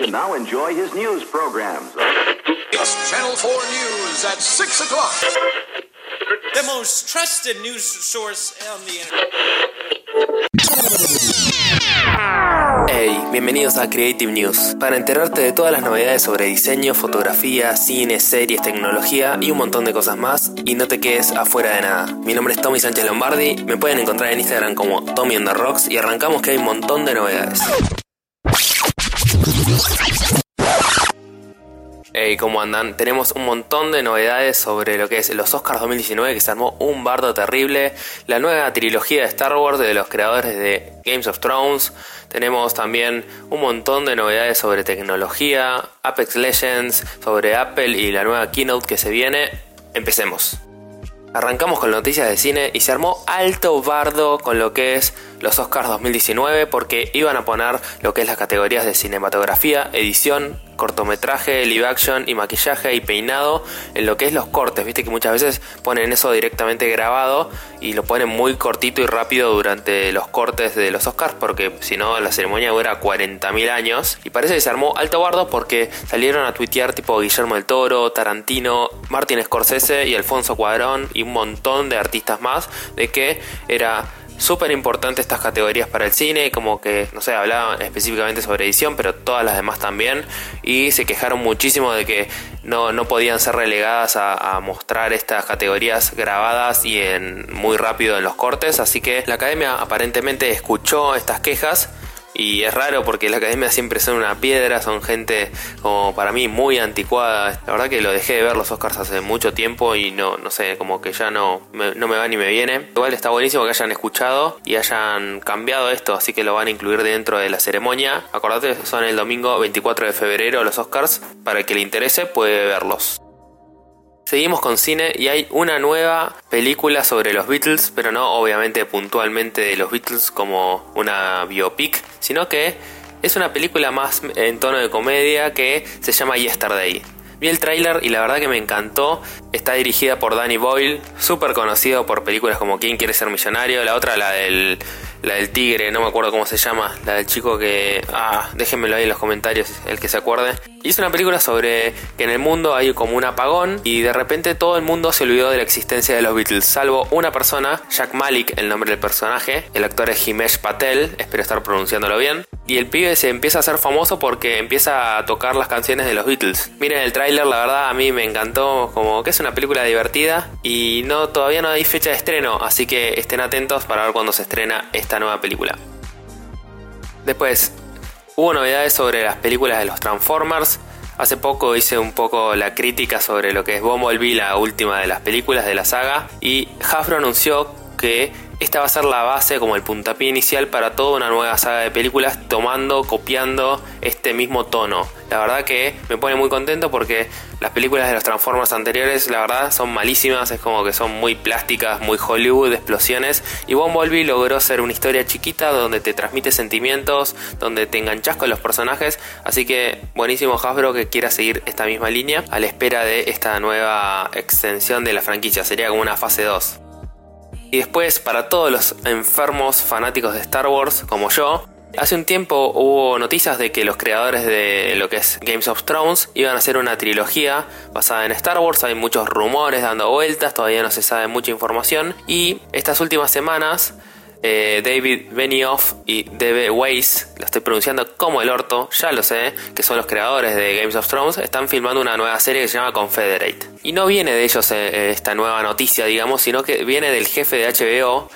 Now enjoy his news programs. It's Channel 4 News at 6 o'clock. The most trusted news source on the internet. Hey, bienvenidos a Creative News, para enterarte de todas las novedades sobre diseño, fotografía, cine, series, tecnología y un montón de cosas más, y no te quedes afuera de nada. Mi nombre es Tommy Sánchez Lombardi, me pueden encontrar en Instagram como Tommy on the Rocks y arrancamos que hay un montón de novedades. Hey, ¿cómo andan? Tenemos un montón de novedades sobre lo que es los Oscars 2019 que se armó un bardo terrible, la nueva trilogía de Star Wars de los creadores de Games of Thrones, tenemos también un montón de novedades sobre tecnología, Apex Legends, sobre Apple y la nueva keynote que se viene. Empecemos. Arrancamos con noticias de cine y se armó alto bardo con lo que es los Oscars 2019 porque iban a poner lo que es las categorías de cinematografía, edición, cortometraje, live action y maquillaje y peinado en lo que es los cortes. Viste que muchas veces ponen eso directamente grabado y lo ponen muy cortito y rápido durante los cortes de los Oscars porque si no la ceremonia dura 40.000 años. Y parece que se armó alto bardo porque salieron a tuitear tipo Guillermo del Toro, Tarantino, Martin Scorsese y Alfonso Cuadrón y un montón de artistas más de que era súper importante estas categorías para el cine, como que, no sé, hablaban específicamente sobre edición, pero todas las demás también, y se quejaron muchísimo de que no, no podían ser relegadas a, a, mostrar estas categorías grabadas y en muy rápido en los cortes, así que la academia aparentemente escuchó estas quejas y es raro porque la academia siempre son una piedra, son gente como para mí muy anticuada. La verdad que lo dejé de ver los Oscars hace mucho tiempo y no, no sé, como que ya no me, no me va ni me viene. Igual está buenísimo que hayan escuchado y hayan cambiado esto, así que lo van a incluir dentro de la ceremonia. Acordate, son el domingo 24 de febrero los Oscars. Para el que le interese puede verlos. Seguimos con cine y hay una nueva película sobre los Beatles, pero no obviamente puntualmente de los Beatles como una biopic, sino que es una película más en tono de comedia que se llama Yesterday. Vi el tráiler y la verdad que me encantó. Está dirigida por Danny Boyle, súper conocido por películas como ¿Quién quiere ser millonario? La otra, la del, la del tigre, no me acuerdo cómo se llama. La del chico que... Ah, déjenmelo ahí en los comentarios, el que se acuerde. Y es una película sobre que en el mundo hay como un apagón y de repente todo el mundo se olvidó de la existencia de los Beatles, salvo una persona, Jack Malik, el nombre del personaje. El actor es Himesh Patel, espero estar pronunciándolo bien. Y el pibe se empieza a hacer famoso porque empieza a tocar las canciones de los Beatles. Miren el tráiler, la verdad a mí me encantó, como que es una película divertida y no todavía no hay fecha de estreno, así que estén atentos para ver cuándo se estrena esta nueva película. Después, hubo novedades sobre las películas de los Transformers. Hace poco hice un poco la crítica sobre lo que es Bumblebee, la última de las películas de la saga, y Hasbro anunció que esta va a ser la base como el puntapié inicial para toda una nueva saga de películas tomando, copiando este mismo tono. La verdad que me pone muy contento porque las películas de los Transformers anteriores la verdad son malísimas, es como que son muy plásticas, muy Hollywood, explosiones y Bumblebee logró ser una historia chiquita donde te transmite sentimientos, donde te enganchas con los personajes, así que buenísimo Hasbro que quiera seguir esta misma línea a la espera de esta nueva extensión de la franquicia, sería como una fase 2. Y después, para todos los enfermos fanáticos de Star Wars como yo, hace un tiempo hubo noticias de que los creadores de lo que es Games of Thrones iban a hacer una trilogía basada en Star Wars. Hay muchos rumores dando vueltas, todavía no se sabe mucha información. Y estas últimas semanas eh, David Benioff y D.B. Weiss, lo estoy pronunciando como el orto, ya lo sé, que son los creadores de Games of Thrones, están filmando una nueva serie que se llama Confederate. Y no viene de ellos eh, esta nueva noticia, digamos, sino que viene del jefe de HBO,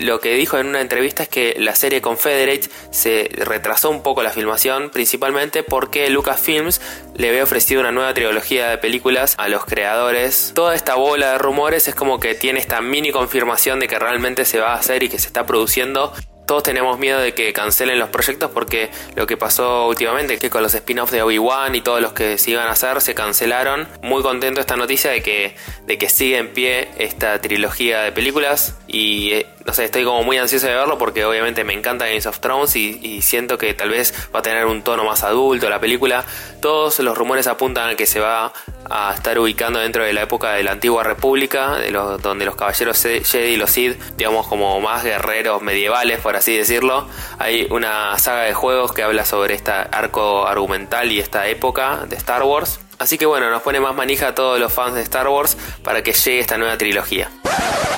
lo que dijo en una entrevista es que la serie Confederate se retrasó un poco la filmación, principalmente porque Lucasfilms le había ofrecido una nueva trilogía de películas a los creadores. Toda esta bola de rumores es como que tiene esta mini confirmación de que realmente se va a hacer y que se está produciendo todos tenemos miedo de que cancelen los proyectos porque lo que pasó últimamente, que con los spin-offs de Obi-Wan y todos los que se iban a hacer se cancelaron. Muy contento esta noticia de que, de que sigue en pie esta trilogía de películas y eh, no sé, estoy como muy ansioso de verlo porque obviamente me encanta Games of Thrones y, siento que tal vez va a tener un tono más adulto la película. Todos los rumores apuntan a que se va a estar ubicando dentro de la época de la antigua república, donde los caballeros Jedi y los Sith, digamos como más guerreros medievales, por así decirlo. Hay una saga de juegos que habla sobre este arco argumental y esta época de Star Wars. Así que bueno, nos pone más manija a todos los fans de Star Wars para que llegue esta nueva trilogía.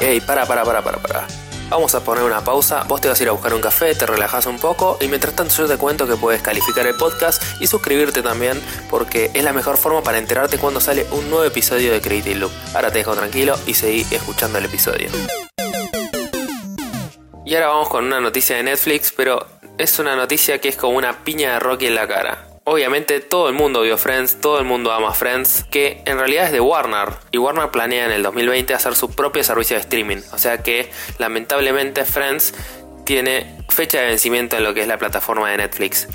Ey, para, para, para, para, para. Vamos a poner una pausa, vos te vas a ir a buscar un café, te relajas un poco y mientras tanto yo te cuento que puedes calificar el podcast y suscribirte también porque es la mejor forma para enterarte cuando sale un nuevo episodio de Creative Loop. Ahora te dejo tranquilo y seguí escuchando el episodio. Y ahora vamos con una noticia de Netflix, pero es una noticia que es como una piña de Rocky en la cara. Obviamente todo el mundo vio Friends, todo el mundo ama Friends, que en realidad es de Warner. Y Warner planea en el 2020 hacer su propio servicio de streaming. O sea que lamentablemente Friends tiene fecha de vencimiento en lo que es la plataforma de Netflix.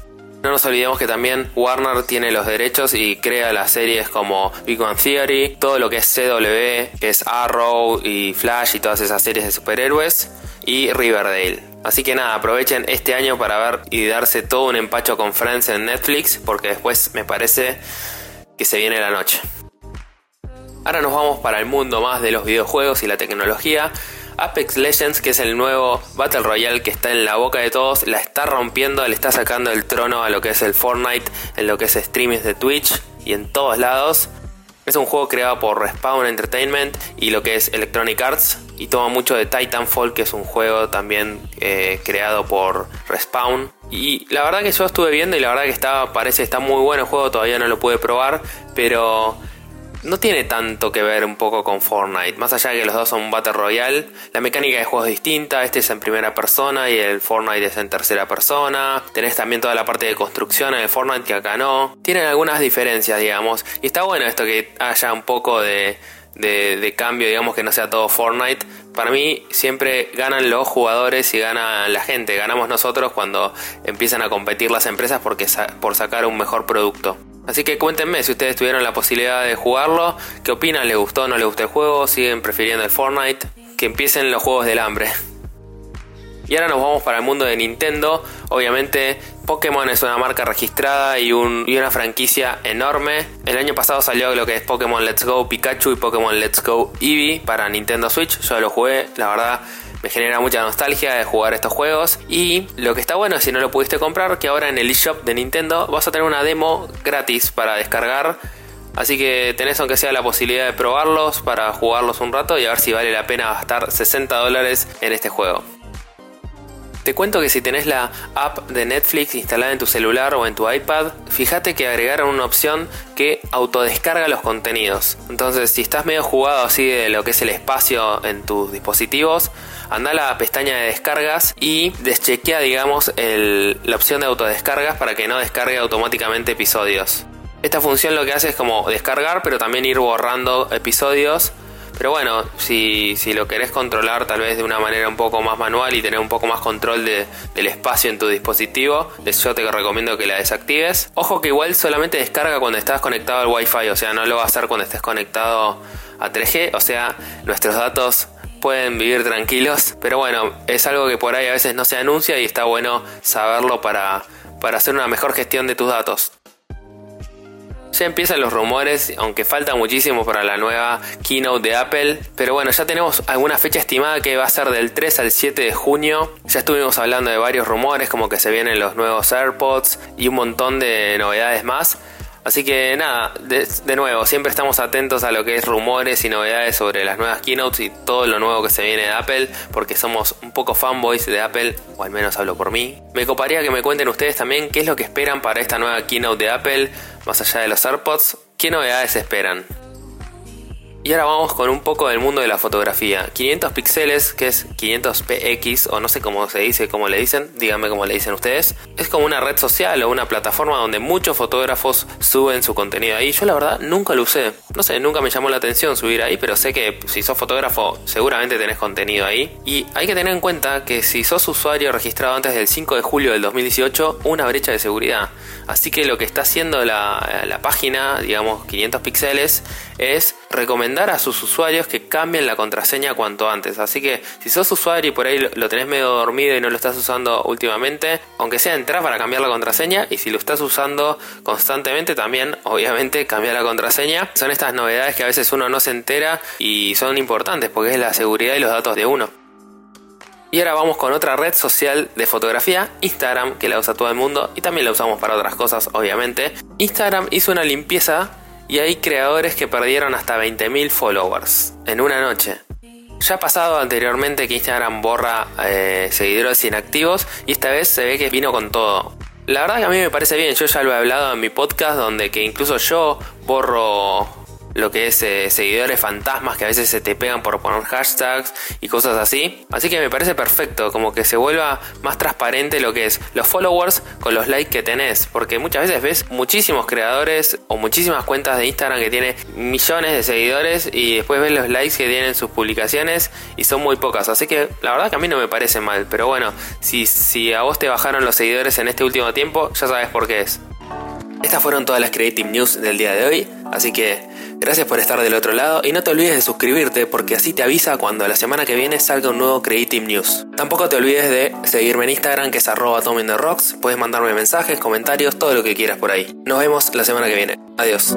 No nos olvidemos que también Warner tiene los derechos y crea las series como Big Theory, todo lo que es CW, que es Arrow y Flash y todas esas series de superhéroes, y Riverdale. Así que nada, aprovechen este año para ver y darse todo un empacho con Friends en Netflix, porque después me parece que se viene la noche. Ahora nos vamos para el mundo más de los videojuegos y la tecnología. Apex Legends, que es el nuevo Battle Royale que está en la boca de todos, la está rompiendo, le está sacando el trono a lo que es el Fortnite, en lo que es streaming de Twitch y en todos lados. Es un juego creado por Respawn Entertainment y lo que es Electronic Arts y toma mucho de Titanfall, que es un juego también eh, creado por Respawn. Y la verdad que yo estuve viendo y la verdad que está, parece está muy bueno el juego, todavía no lo pude probar, pero no tiene tanto que ver un poco con Fortnite. Más allá de que los dos son Battle Royale, la mecánica de juego es distinta. Este es en primera persona y el Fortnite es en tercera persona. Tenés también toda la parte de construcción en el Fortnite que acá no. Tienen algunas diferencias, digamos. Y está bueno esto que haya un poco de, de, cambio, digamos que no sea todo Fortnite. Para mí siempre ganan los jugadores y gana la gente. Ganamos nosotros cuando empiezan a competir las empresas porque por sacar un mejor producto. Así que cuéntenme si ustedes tuvieron la posibilidad de jugarlo, qué opinan, les gustó o no les gustó el juego, siguen prefiriendo el Fortnite, que empiecen los juegos del hambre. Y ahora nos vamos para el mundo de Nintendo. Obviamente Pokémon es una marca registrada y, una franquicia enorme. El año pasado salió lo que es Pokémon Let's Go Pikachu y Pokémon Let's Go Eevee para Nintendo Switch. Yo lo jugué, la verdad me genera mucha nostalgia de jugar estos juegos. Y lo que está bueno, si no lo pudiste comprar, que ahora en el eShop de Nintendo vas a tener una demo gratis para descargar. Así que tenés aunque sea la posibilidad de probarlos para jugarlos un rato y a ver si vale la pena gastar 60 dólares en este juego. Te cuento que si tenés la app de Netflix instalada en tu celular o en tu iPad, fíjate que agregaron una opción que autodescarga los contenidos. Entonces, si estás medio jugado así de lo que es el espacio en tus dispositivos, anda a la pestaña de descargas y deschequea, digamos, la opción de autodescargas para que no descargue automáticamente episodios. Esta función lo que hace es como descargar, pero también ir borrando episodios pero bueno, si, si, lo querés controlar tal vez de una manera un poco más manual y tener un poco más control del espacio en tu dispositivo, yo te recomiendo que la desactives. Ojo que igual solamente descarga cuando estás conectado al Wi-Fi, o sea, no lo va a hacer cuando estés conectado a 3G, o sea, nuestros datos pueden vivir tranquilos, pero bueno, es algo que por ahí a veces no se anuncia y está bueno saberlo para, para hacer una mejor gestión de tus datos. Ya empiezan los rumores, aunque falta muchísimo para la nueva keynote de Apple. Pero bueno, ya tenemos alguna fecha estimada que va a ser del 3 al 7 de junio. Ya estuvimos hablando de varios rumores, como que se vienen los nuevos AirPods y un montón de novedades más. Así que nada, de, nuevo, siempre estamos atentos a lo que es rumores y novedades sobre las nuevas keynotes y todo lo nuevo que se viene de Apple, porque somos un poco fanboys de Apple, o al menos hablo por mí. Me coparía que me cuenten ustedes también qué es lo que esperan para esta nueva keynote de Apple, más allá de los AirPods, qué novedades esperan. Y ahora vamos con un poco del mundo de la fotografía. 500 píxeles, que es 500px, o no sé cómo se dice, cómo le dicen, díganme cómo le dicen ustedes. Es como una red social o una plataforma donde muchos fotógrafos suben su contenido ahí. Yo la verdad nunca lo usé. No sé, nunca me llamó la atención subir ahí, pero sé que si sos fotógrafo seguramente tenés contenido ahí. Y hay que tener en cuenta que si sos usuario registrado antes del 5 de julio del 2018, una brecha de seguridad. Así que lo que está haciendo la, la página, digamos 500 píxeles, es recomendar a sus usuarios que cambien la contraseña cuanto antes. Así que si sos usuario y por ahí lo tenés medio dormido y no lo estás usando últimamente, aunque sea entrar para cambiar la contraseña y si lo estás usando constantemente también, obviamente, cambiar la contraseña. Son estas novedades que a veces uno no se entera y son importantes porque es la seguridad y los datos de uno. Y ahora vamos con otra red social de fotografía, Instagram, que la usa todo el mundo y también la usamos para otras cosas, obviamente. Instagram hizo una limpieza y hay creadores que perdieron hasta 20.000 followers en una noche. Ya ha pasado anteriormente que Instagram borra eh, seguidores inactivos y esta vez se ve que vino con todo. La verdad que a mí me parece bien, yo ya lo he hablado en mi podcast donde que incluso yo borro lo que es eh, seguidores fantasmas que a veces se te pegan por poner hashtags y cosas así. Así que me parece perfecto, como que se vuelva más transparente lo que es los followers con los likes que tenés. Porque muchas veces ves muchísimos creadores o muchísimas cuentas de Instagram que tienen millones de seguidores y después ves los likes que tienen sus publicaciones y son muy pocas. Así que la verdad que a mí no me parece mal. Pero bueno, si, si a vos te bajaron los seguidores en este último tiempo, ya sabes por qué es. Estas fueron todas las Creative News del día de hoy, así que gracias por estar del otro lado y no te olvides de suscribirte porque así te avisa cuando la semana que viene salga un nuevo Creative News. Tampoco te olvides de seguirme en Instagram que es arroba Rocks, puedes mandarme mensajes, comentarios, todo lo que quieras por ahí. Nos vemos la semana que viene. Adiós.